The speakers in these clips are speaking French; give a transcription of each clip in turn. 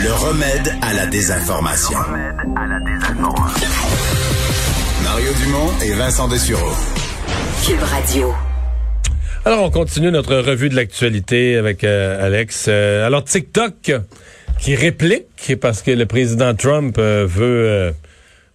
Le remède à la désinformation. Mario Dumont et Vincent Dessureau. Cube Radio. Alors, on continue notre revue de l'actualité avec euh, Alex. Euh, alors, TikTok qui réplique parce que le président Trump euh, veut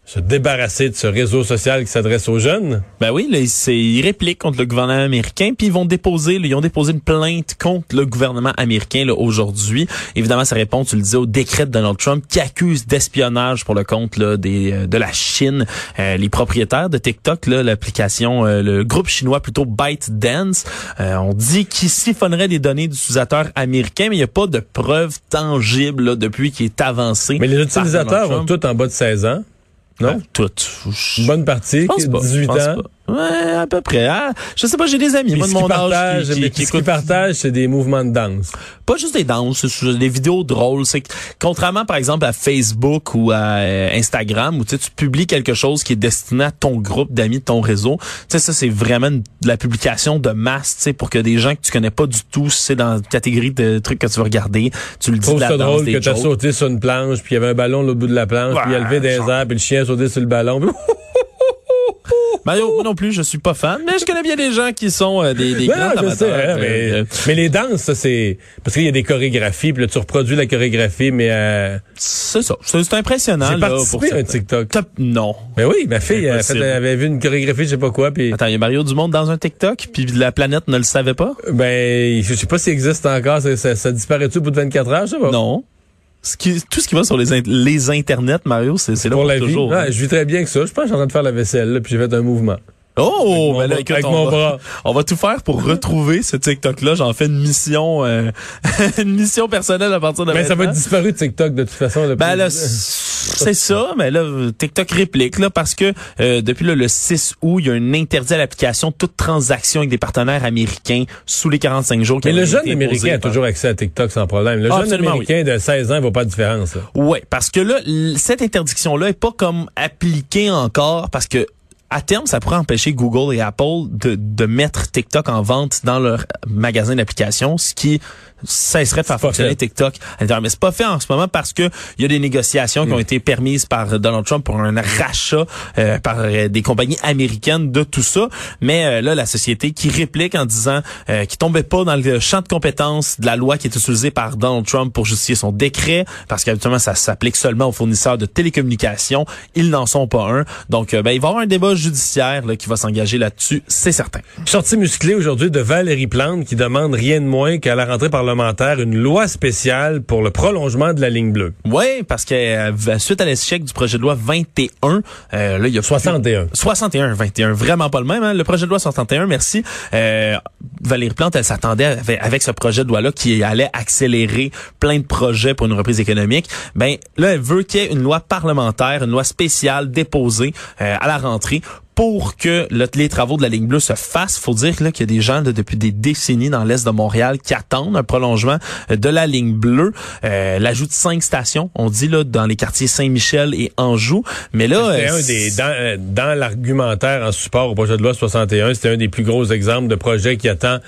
se débarrasser de ce réseau social qui s'adresse aux jeunes? Ben oui, là, ils répliquent contre le gouvernement américain, puis ils vont déposer, ils ont déposé une plainte contre le gouvernement américain aujourd'hui. Évidemment, ça répond, tu le disais, au décret de Donald Trump qui accuse d'espionnage pour le compte là, des, euh, de la Chine. Euh, les propriétaires de TikTok, l'application, euh, le groupe chinois plutôt ByteDance, on dit qu'ils siphonneraient les données d'utilisateurs américains, mais il n'y a pas de preuves tangibles là, depuis qu'il est avancé. Mais les utilisateurs ont tous en bas de 16 ans. Non? toutes. Bonne partie, 18 ans? Ouais, à peu près. Ah, je sais pas, j'ai des amis, moi, de mon âge qui, qui, qui, partagent, c'est des mouvements de danse. Pas juste des danses, c'est des vidéos drôles. C'est contrairement, par exemple, à Facebook ou à euh, Instagram, où tu publies quelque chose qui est destiné à ton groupe d'amis, ton réseau. Tu sais, ça, c'est vraiment de la publication de masse, tu sais, pour que des gens que tu connais pas du tout, c'est dans la catégorie de trucs que tu veux regarder, tu le dis de la ça drôle que t'as sauté sur une planche, puis il y avait un ballon au bout de la planche, puis il a levé des airs, puis le chien sauté sur le ballon. Mario, moi non plus, je suis pas fan, mais je connais bien des gens qui sont euh, des, des grands amateurs. Hein, euh, mais, les danses, ça, c'est parce qu'il y a des chorégraphies, puis là tu reproduis la chorégraphie, mais euh... c'est ça, c'est impressionnant. J'ai participé à un TikTok. Non. Mais oui, ma fille elle avait vu une chorégraphie, je sais pas quoi, puis. Attends, il y a Mario Dumont dans un TikTok, puis la planète ne le savait pas? Ben, je sais pas s'il existe encore. Ça, ça, disparaît-tu au bout de 24 heures, je sais pas. Non. Ce qui, tout ce qui va sur les, les internets, Mario, c'est là pour, la toujours. Vie. je vis très bien que ça. Je pense que je suis en train de faire la vaisselle, là, puis j'ai fait un mouvement. Oh, ben là, écoute, on, va, on, va, tout faire pour retrouver ce TikTok-là. J'en fais une mission, euh, une mission personnelle à partir de Mais ça va disparu de TikTok de toute façon. Ben là, c'est ça, mais là, TikTok réplique là parce que euh, depuis le 6 août, il y a un interdit à l'application toute transaction avec des partenaires américains sous les 45 jours. Mais le jeune américain a toujours accès à TikTok sans problème. Le jeune américain de 16 ans, il voit pas de différence. Oui, parce que là, cette interdiction-là est pas comme appliquée encore parce que à terme, ça pourrait empêcher Google et Apple de, de mettre TikTok en vente dans leur magasin d'applications, ce qui cesserait de faire fonctionner TikTok Mais c'est pas fait en ce moment parce que il y a des négociations qui ont mm. été permises par Donald Trump pour un rachat euh, par euh, des compagnies américaines de tout ça. Mais euh, là, la société qui réplique en disant qu'il tombait pas dans le champ de compétences de la loi qui est utilisée par Donald Trump pour justifier son décret, parce qu'habituellement ça s'applique seulement aux fournisseurs de télécommunications. Ils n'en sont pas un. Donc, ben, il va y avoir un débat judiciaire là, qui va s'engager là-dessus, c'est certain. Sortie musclée aujourd'hui de Valérie Plante qui demande rien de moins qu'à la rentrée parlementaire une loi spéciale pour le prolongement de la ligne bleue. Oui, parce que euh, suite à l'échec du projet de loi 21, euh, là il y a 61. 61, 21, vraiment pas le même. Hein? Le projet de loi 61, merci. Euh, Valérie Plante, elle s'attendait avec, ce projet de loi-là qui allait accélérer plein de projets pour une reprise économique. Ben là, elle veut qu'il y ait une loi parlementaire, une loi spéciale déposée euh, à la rentrée pour que les travaux de la ligne bleue se fassent, faut dire qu'il y a des gens depuis des décennies dans l'est de Montréal qui attendent un prolongement euh, de la ligne bleue. Euh, L'ajout de cinq stations, on dit là dans les quartiers Saint-Michel et Anjou. Mais là, un des dans, euh, dans l'argumentaire en support au projet de loi 61, c'était un des plus gros exemples de projets qui attend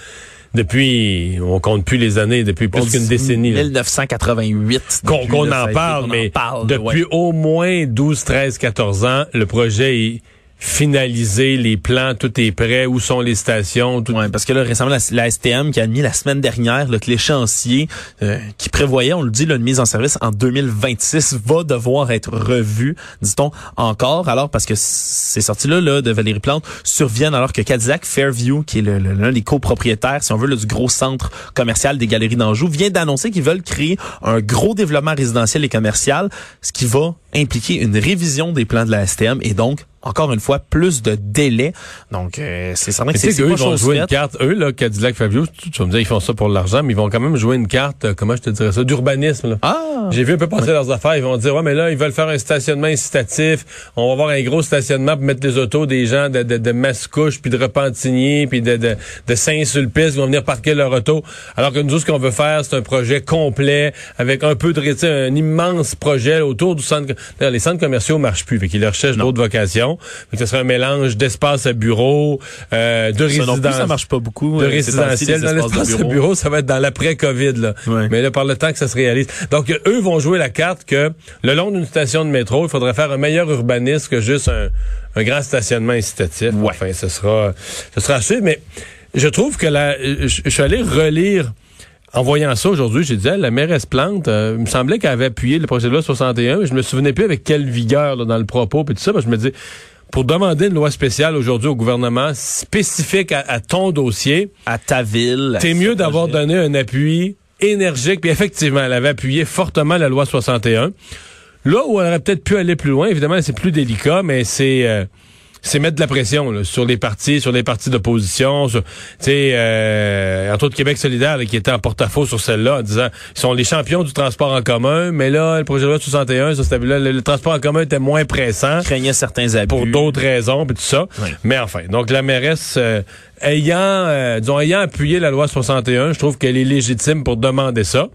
depuis, on compte plus les années, depuis plus qu'une décennie. 1988. Qu'on en parle, mais depuis au moins 12, 13, 14 ans, le projet est finaliser les plans, tout est prêt, où sont les stations. Tout... Ouais, parce que là, récemment, la, STM qui a admis la semaine dernière là, que l'échéancier euh, qui prévoyait, on le dit, là, une mise en service en 2026 va devoir être revu, dit-on encore, alors parce que ces sorties-là là, de Valérie Plante surviennent alors que Cadillac Fairview, qui est l'un des copropriétaires, si on veut, du gros centre commercial des Galeries d'Anjou, vient d'annoncer qu'ils veulent créer un gros développement résidentiel et commercial, ce qui va impliquer une révision des plans de la STM et donc encore une fois, plus de délais. Donc, euh, c'est certain que c'est ils vont jouer une carte. Eux, là, Cadillac Fabio, tu, vas me dire, ils font ça pour l'argent, mais ils vont quand même jouer une carte, euh, comment je te dirais ça, d'urbanisme. Ah! J'ai vu un peu passer leurs affaires. Ils vont dire, ouais, mais là, ils veulent faire un stationnement incitatif. On va avoir un gros stationnement pour mettre les autos des gens de, de, de Mascouche, puis de Repentigny, puis de, de, de Saint-Sulpice qui vont venir parquer leur auto. Alors que nous, ce qu'on veut faire, c'est un projet complet, avec un peu de, un immense projet autour du centre. Les centres commerciaux marchent plus, fait qu'ils recherchent d'autres vocations. Maison. Donc, ce serait un mélange d'espace à bureau, euh, de Ça non plus, résidence. ça marche pas beaucoup. de euh, résidentiel. Dans l'espace à bureau. ça va être dans l'après-COVID, là. Ouais. Mais là, par le temps que ça se réalise. Donc, eux vont jouer la carte que le long d'une station de métro, il faudrait faire un meilleur urbanisme que juste un, un grand stationnement incitatif. Ouais. Enfin, ce sera, ce sera suivre. Mais je trouve que la, je, je suis allé relire en voyant ça aujourd'hui, j'ai dit, la mairesse Plante, euh, il me semblait qu'elle avait appuyé le projet de loi 61, mais je me souvenais plus avec quelle vigueur là, dans le propos, puis tout ça, parce que je me dis, pour demander une loi spéciale aujourd'hui au gouvernement spécifique à, à ton dossier, À ta ville. ce mieux d'avoir donné un appui énergique, puis effectivement, elle avait appuyé fortement la loi 61. Là où elle aurait peut-être pu aller plus loin, évidemment, c'est plus délicat, mais c'est... euh, c'est mettre de la pression là, sur les partis, sur les partis d'opposition, tu sais, euh, entre autres Québec solidaire là, qui était en porte-à-faux sur celle-là, en disant ils sont les champions du transport en commun, mais là, le projet de loi 61, ça, c'était, là, le, le transport en commun était moins pressant craignait certains abus. pour d'autres raisons, puis tout ça. Oui. Mais enfin, donc la mairesse, euh, ayant, euh, disons, ayant appuyé la loi 61, je trouve qu'elle est légitime pour demander ça,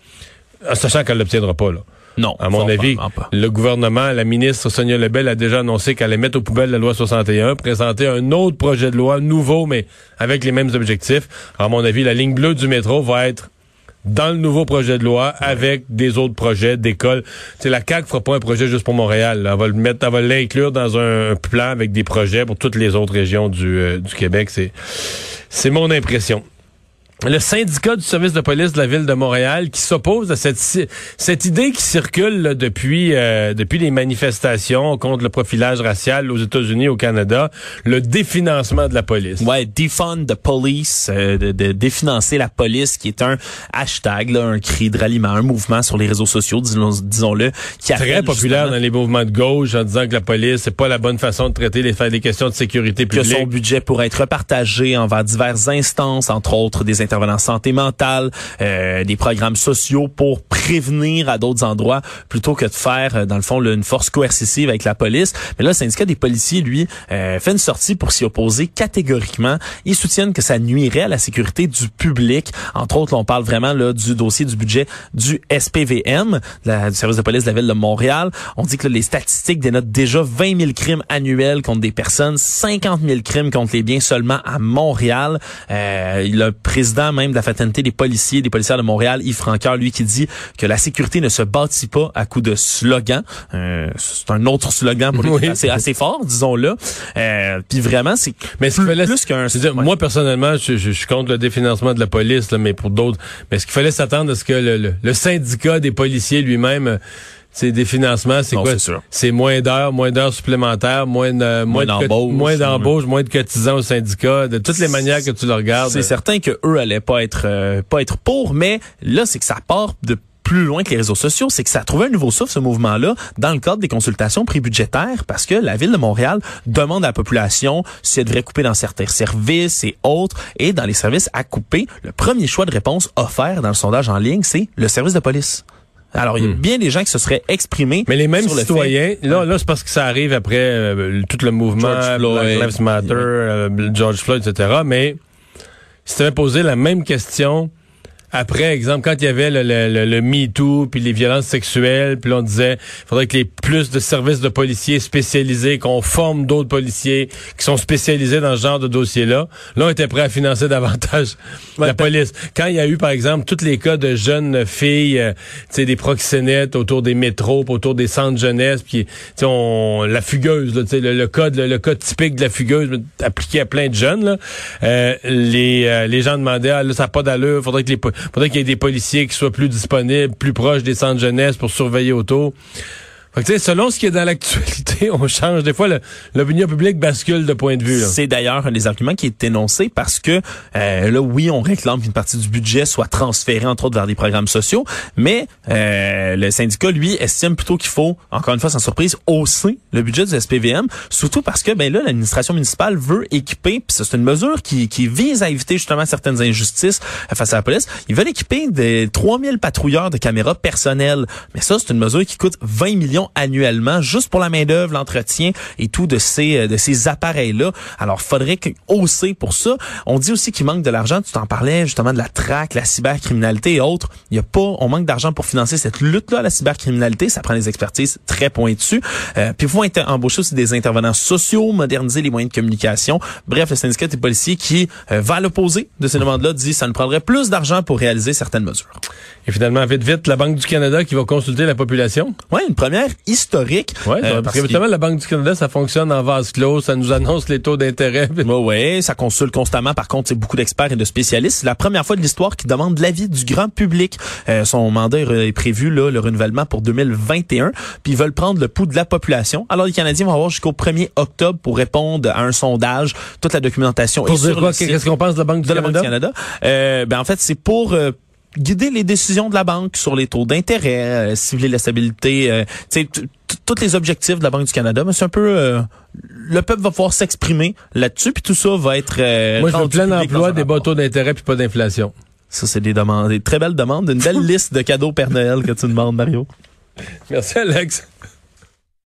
en sachant qu'elle l'obtiendra pas, là. Non, À mon avis, pas. le gouvernement, la ministre Sonia Lebel a déjà annoncé qu'elle allait mettre aux poubelles la loi 61, présenter un autre projet de loi nouveau, mais avec les mêmes objectifs. À mon avis, la ligne bleue du métro va être dans le nouveau projet de loi avec des autres projets d'école. Sais, la CAQ fera pas un projet juste pour Montréal. là. Elle va le mettre, elle va l'inclure dans un, un plan avec des projets pour toutes les autres régions du, euh, du Québec. C'est, c'est mon impression. Le syndicat du service de police de la ville de Montréal qui s'oppose à cette, cette idée qui circule là, depuis, euh, depuis les manifestations contre le profilage racial aux États-Unis, au Canada, le définancement de la police. Ouais, defund the police, euh, de, de définancer la police, qui est un hashtag, là, un cri de ralliement, un mouvement sur les réseaux sociaux, disons- disons-le, qui Très populaire justement dans les mouvements de gauche en disant que la police, c'est pas la bonne façon de traiter les, faire des questions de sécurité que publique. son budget pourrait être repartagé envers diverses instances, entre autres des intervenants santé mentale, euh, des programmes sociaux pour prévenir à d'autres endroits plutôt que de faire, euh, dans le fond, une force coercitive avec la police. Mais là, le syndicat des policiers, lui, euh, fait une sortie pour s'y opposer catégoriquement. Ils soutiennent que ça nuirait à la sécurité du public. Entre autres, on parle vraiment là, du dossier du budget du SPVM, la- du service de police de la ville de Montréal. On dit que là, les statistiques dénotent déjà 20 000 crimes annuels contre des personnes, 50 000 crimes contre les biens seulement à Montréal. Euh, le président même de la fraternité des policiers, des policiers de Montréal, Yves Francoeur, lui qui dit que la sécurité ne se bâtit pas à coup de slogans. Euh, c'est un autre slogan pour les Oui. assez, assez fort, disons-le. Euh, Puis vraiment, c'est Mais plus, fallait- plus qu'un... Ouais. moi, personnellement, je, je- je suis contre le définancement de la police, là, mais pour d'autres. Mais ce qu'il fallait s'attendre à ce que le, le- le syndicat des policiers lui-même, euh, c'est des financements, c'est quoi? c'est moins d'heures, moins d'heures supplémentaires, moins de, moins, de cot- d'embauches, moins ouais. d'embauches, moins de cotisants au syndicat, de toutes les manières que tu le regardes. C'est certain que eux allaient pas être euh, pas être pour, mais là c'est que ça part de plus loin que les réseaux sociaux, c'est que ça a trouvé un nouveau souffle, ce mouvement-là, dans le cadre des consultations prébudgétaires, parce que la Ville de Montréal demande à la population si elle devrait couper dans certains services et autres, et dans les services à couper, le premier choix de réponse offert dans le sondage en ligne, c'est le service de police. Alors, il y a bien des gens qui se seraient exprimés. Hmm. Mais les mêmes sur le citoyens, fait- là, là c'est parce que ça arrive après euh, tout le mouvement George Black Floyd. Lives Matter, euh, George Floyd, etc. Mais si tu avais posé la même question après, exemple, quand il y avait le, le, le, le MeToo, puis les violences sexuelles, puis là, on disait faudrait que les plus de services de policiers spécialisés, qu'on forme d'autres policiers qui sont spécialisés dans ce genre de dossier-là. Là, on était prêt à financer davantage la police. Quand il y a eu, par exemple, tous les cas de jeunes filles, euh, tu sais, des proxénètes autour des métros, autour des centres jeunesse, puis tu sais, on la fugueuse, là, le, le code, le, le code typique de la fugueuse appliqué à plein de jeunes, là, euh, les euh, les gens demandaient, ah, là, ça n'a pas d'allure, faudrait que les faudrait qu'il y ait des policiers qui soient plus disponibles, plus proches des centres jeunesse pour surveiller autour. Fait que, selon ce qui est dans l'actualité, on change. Des fois, l'opinion publique bascule de point de vue. C'est d'ailleurs un des arguments qui est énoncé parce que euh, là, oui, on réclame qu'une partie du budget soit transférée entre autres vers des programmes sociaux, mais euh, le syndicat lui estime plutôt qu'il faut, encore une fois sans surprise, hausser le budget du SPVM, surtout parce que ben là, l'administration municipale veut équiper, puis c'est une mesure qui, qui vise à éviter justement certaines injustices face à la police. Ils veulent équiper des 3000 patrouilleurs de caméras personnelles, mais ça, c'est une mesure qui coûte 20 millions millions annuellement juste pour la main d'œuvre, l'entretien et tout de ces euh, de ces appareils là. Alors faudrait que hausser pour ça. On dit aussi qu'il manque de l'argent. Tu t'en parlais justement de la traque, la cybercriminalité et autres. Il y a pas, on manque d'argent pour financer cette lutte là, la cybercriminalité. Ça prend des expertises très pointues. Euh, puis il faut embaucher aussi des intervenants sociaux, moderniser les moyens de communication. Bref, le syndicat des policiers qui euh, va à l'opposé de ces demandes-là dit ça nous prendrait plus d'argent pour réaliser certaines mesures. Et finalement, vite, vite, la Banque du Canada qui va consulter la population? Oui, une première historique. Oui, euh, parce, que justement, la Banque du Canada, ça fonctionne en vase clos, ça nous annonce les taux d'intérêt. Oui, ça consulte constamment. Par contre, c'est beaucoup d'experts et de spécialistes. C'est la première fois de l'histoire qui demande l'avis du grand public. Euh, son mandat est prévu, là, le renouvellement pour 2021. Puis ils veulent prendre le pouls de la population. Alors, les Canadiens vont avoir jusqu'au 1er octobre pour répondre à un sondage. Toute la documentation pour dire quoi? Qu'est-ce qu'on pense de la Banque du de Canada? La Banque du Canada. Euh, ben, en fait, c'est pour... Euh, guider les décisions de la banque sur les taux d'intérêt, euh, cibler la stabilité, euh, tous les objectifs de la Banque du Canada. Mais c'est un peu euh, le peuple va pouvoir s'exprimer là-dessus, puis tout ça va être. Euh, Moi, je veux plein d'emplois, des bas taux d'intérêt, puis pas d'inflation. Ça, c'est des demandes, des très belles demandes, une belle liste de cadeaux Père Noël que tu demandes, Mario. Merci, Alex.